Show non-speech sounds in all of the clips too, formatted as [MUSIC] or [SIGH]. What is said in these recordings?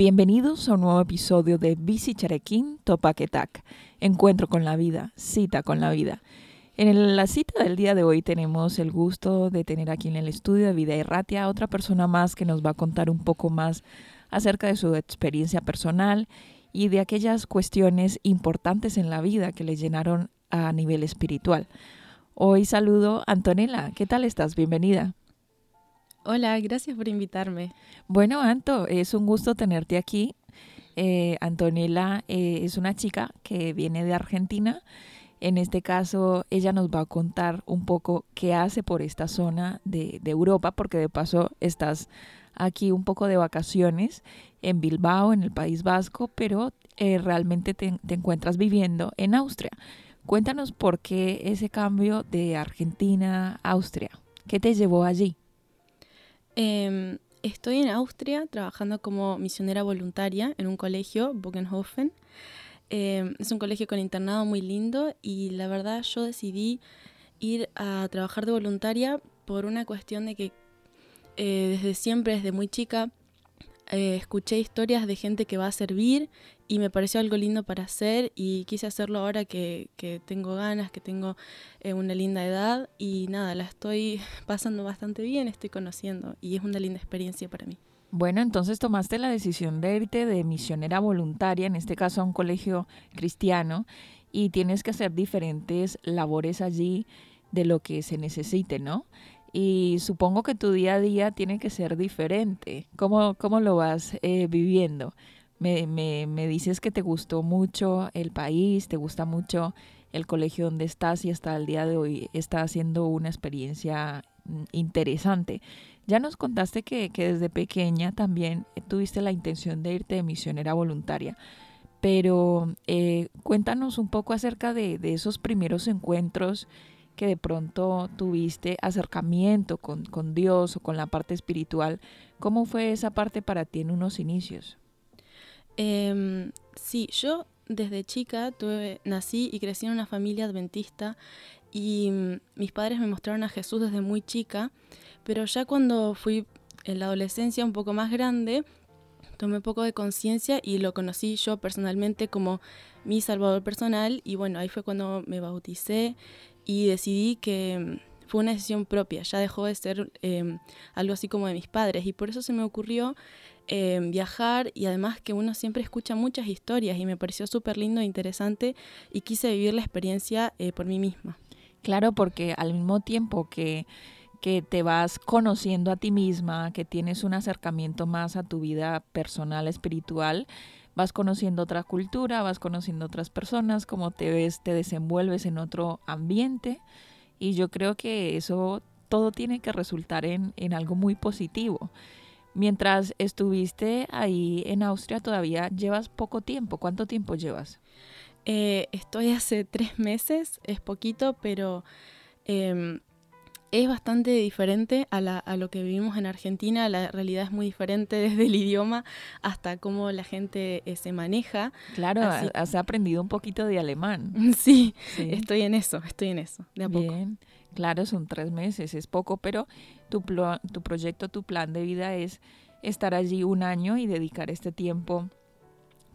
Bienvenidos a un nuevo episodio de Bici Charequín Topaquetac, Encuentro con la vida, cita con la vida. En la cita del día de hoy tenemos el gusto de tener aquí en el estudio de Vida Erratia a otra persona más que nos va a contar un poco más acerca de su experiencia personal y de aquellas cuestiones importantes en la vida que le llenaron a nivel espiritual. Hoy saludo a Antonella. ¿Qué tal estás? Bienvenida. Hola, gracias por invitarme. Bueno, Anto, es un gusto tenerte aquí. Eh, Antonella eh, es una chica que viene de Argentina. En este caso, ella nos va a contar un poco qué hace por esta zona de, Europa, porque de paso estás aquí un poco de vacaciones en Bilbao, en el País Vasco, pero eh, realmente te, te encuentras viviendo en Austria. Cuéntanos por qué ese cambio de Argentina a Austria. ¿Qué te llevó allí? Em, estoy en Austria trabajando como misionera voluntaria en un colegio, Bogenhofen. Em, es un colegio con internado muy lindo y la verdad yo decidí ir a trabajar de voluntaria por una cuestión de que eh, desde siempre, desde muy chica, eh, escuché historias de gente que va a servir y me pareció algo lindo para hacer y quise hacerlo ahora que, tengo ganas, que tengo eh, una linda edad y nada, la estoy [LAUGHS] pasando bastante bien, estoy conociendo y es una linda experiencia para mí. Bueno, entonces tomaste la decisión de irte de misionera voluntaria, en este caso a un colegio cristiano, y tienes que hacer diferentes labores allí de lo que se necesite, ¿no? Y supongo que tu día a día tiene que ser diferente. ¿Cómo, cómo lo vas eh, viviendo? Me, me, me, dices que te gustó mucho el país, te gusta mucho el colegio donde estás y hasta el día de hoy está haciendo una experiencia mm, interesante. Ya nos contaste que, que desde pequeña también tuviste la intención de irte de misionera voluntaria, pero eh, cuéntanos un poco acerca de, de esos primeros encuentros que de pronto tuviste acercamiento con, Dios o con la parte espiritual. ¿Cómo fue esa parte para ti en unos inicios? Em, sí, yo desde chica tuve, nací y crecí en una familia adventista y mm, mis padres me mostraron a Jesús desde muy chica, pero ya cuando fui en la adolescencia un poco más grande, tomé un poco de conciencia y lo conocí yo personalmente como mi salvador personal y bueno, ahí fue cuando me bauticé y decidí que mm, fue una decisión propia, ya dejó de ser em, algo así como de mis padres y por eso se me ocurrió em, viajar y además que uno siempre escucha muchas historias y me pareció súper lindo e interesante y quise vivir la experiencia eh, por mí misma. Claro, porque al mismo tiempo que, que te vas conociendo a ti misma, que tienes un acercamiento más a tu vida personal, espiritual, vas conociendo otra cultura, vas conociendo otras personas, cómo te ves, te desenvuelves en otro ambiente y yo creo que eso todo tiene que resultar en, algo muy positivo. Mientras estuviste ahí en Austria todavía llevas poco tiempo. ¿Cuánto tiempo llevas? Eh, estoy hace tres meses, es poquito, pero em, es bastante diferente a, la, a, lo que vivimos en Argentina. La realidad es muy diferente [LAUGHS] desde el idioma hasta cómo la gente eh, se maneja. Claro, has aprendido un poquito de alemán. [LAUGHS] Sí, estoy en eso, estoy en eso, de a Bien. Claro, son tres meses, es poco, pero tu, tu proyecto, tu plan de vida es estar allí un año y dedicar este tiempo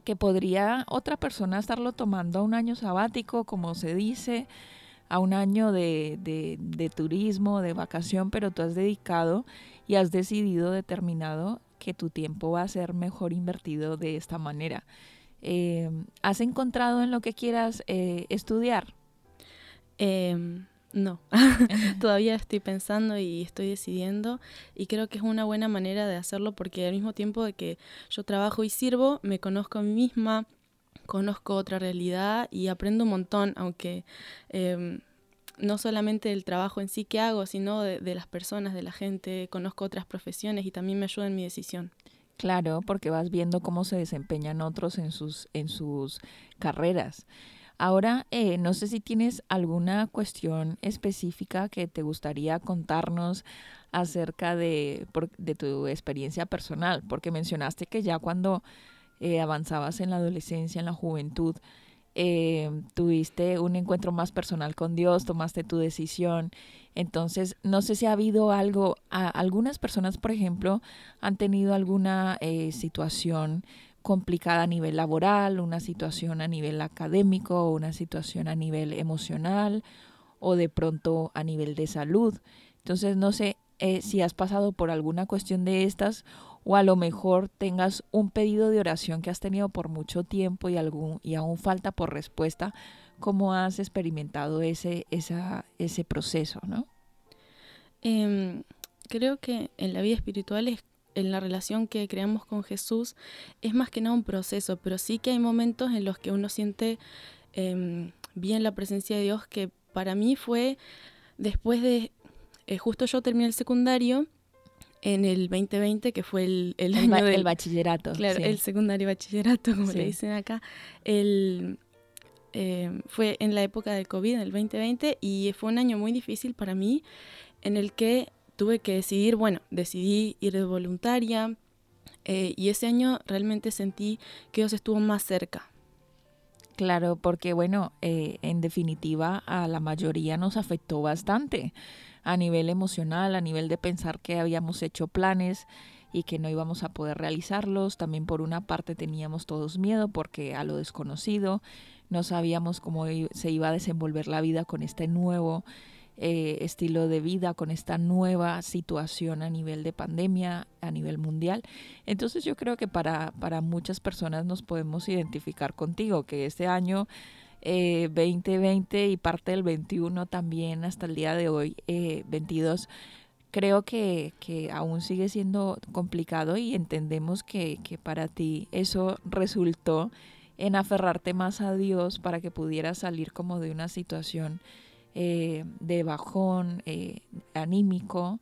que podría otra persona estarlo tomando a un año sabático, como se dice, a un año de, de, turismo, de vacación, pero tú has dedicado y has decidido, determinado que tu tiempo va a ser mejor invertido de esta manera. Eh, ¿Has encontrado en lo que quieras eh, estudiar? Em, no, [LAUGHS] todavía estoy pensando y estoy decidiendo y creo que es una buena manera de hacerlo porque al mismo tiempo de que yo trabajo y sirvo, me conozco a mí misma, conozco otra realidad y aprendo un montón, aunque em, no solamente del trabajo en sí que hago, sino de, las personas, de la gente, conozco otras profesiones y también me ayuda en mi decisión. Claro, porque vas viendo cómo se desempeñan otros en sus, en sus carreras. Ahora, eh, no sé si tienes alguna cuestión específica que te gustaría contarnos acerca de, de tu experiencia personal, porque mencionaste que ya cuando eh, avanzabas en la adolescencia, en la juventud, eh, tuviste un encuentro más personal con Dios, tomaste tu decisión. Entonces, no sé si ha habido algo, algunas personas, por ejemplo, han tenido alguna situación complicada a nivel laboral, una situación a nivel académico, una situación a nivel emocional o de pronto a nivel de salud. Entonces no sé eh, si has pasado por alguna cuestión de estas o a lo mejor tengas un pedido de oración que has tenido por mucho tiempo y, algún, y aún falta por respuesta. ¿Cómo has experimentado ese, esa, ese proceso? ¿no? Em, creo que en la vida espiritual es en la relación que creamos con Jesús es más que nada un proceso, pero sí que hay momentos en los que uno siente em, bien la presencia de Dios, que para mí fue después de, eh, justo yo terminé el secundario en el 2020, que fue el, el, año del bachillerato. Claro, el secundario bachillerato, como le dicen acá. El, em, fue en la época del COVID, en el 2020, y fue un año muy difícil para mí, en el que tuve que decidir, bueno, decidí ir de voluntaria eh, y ese año realmente sentí que Dios estuvo más cerca. Claro, porque bueno, eh, en definitiva a la mayoría nos afectó bastante a nivel emocional, a nivel de pensar que habíamos hecho planes y que no íbamos a poder realizarlos. También por una parte teníamos todos miedo porque a lo desconocido no sabíamos cómo se iba a desenvolver la vida con este nuevo eh, estilo de vida, con esta nueva situación a nivel de pandemia, a nivel mundial. Entonces yo creo que para, para muchas personas nos podemos identificar contigo, que este año 2020 eh, y parte del 21 también hasta el día de hoy, 22, eh, creo que, que, aún sigue siendo complicado y entendemos que, que para ti eso resultó en aferrarte más a Dios para que pudieras salir como de una situación eh, de bajón eh, anímico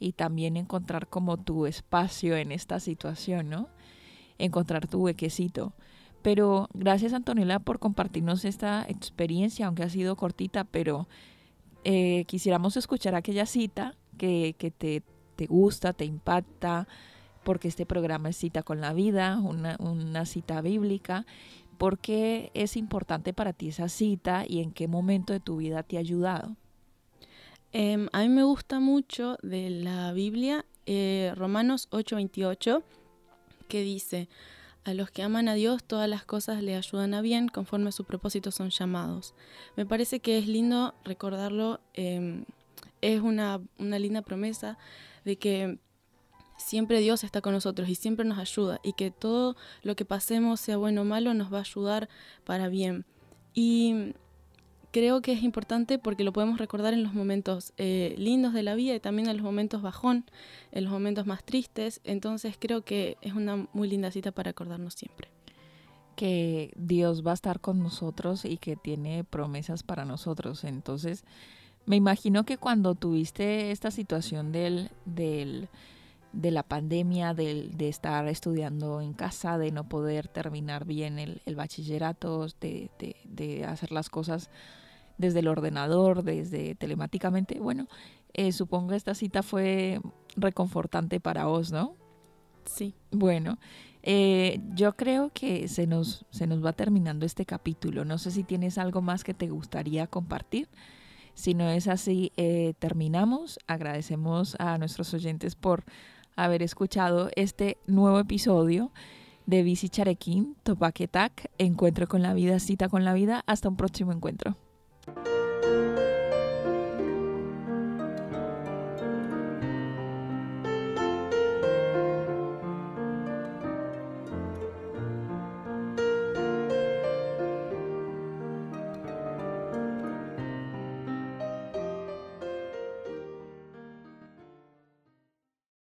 y también encontrar como tu espacio en esta situación, ¿no? Encontrar tu huequecito. Pero gracias Antonella por compartirnos esta experiencia, aunque ha sido cortita, pero eh, quisiéramos escuchar aquella cita que, que te, te, gusta, te impacta, porque este programa es cita con la vida, una, una cita bíblica, ¿Por qué es importante para ti esa cita y en qué momento de tu vida te ha ayudado? Em, a mí me gusta mucho de la Biblia eh, Romanos 8:28, que dice, a los que aman a Dios todas las cosas le ayudan a bien conforme a su propósito son llamados. Me parece que es lindo recordarlo, em, es una, una linda promesa de que siempre Dios está con nosotros y siempre nos ayuda y que todo lo que pasemos, sea bueno o malo, nos va a ayudar para bien. Y creo que es importante porque lo podemos recordar en los momentos eh, lindos de la vida y también en los momentos bajón, en los momentos más tristes. Entonces creo que es una muy linda cita para acordarnos siempre. Que Dios va a estar con nosotros y que tiene promesas para nosotros. Entonces, me imagino que cuando tuviste esta situación del, del de la pandemia, de, de, estar estudiando en casa, de no poder terminar bien el, el bachillerato, de, de, hacer las cosas desde el ordenador, desde telemáticamente. Bueno, eh, supongo que esta cita fue reconfortante para vos, ¿no? Sí. Bueno, eh, yo creo que se nos, se nos va terminando este capítulo. No sé si tienes algo más que te gustaría compartir. Si no es así, eh, terminamos. Agradecemos a nuestros oyentes por haber escuchado este nuevo episodio de Bici Charequín, Topaquetac, Encuentro con la Vida, Cita con la Vida. Hasta un próximo encuentro.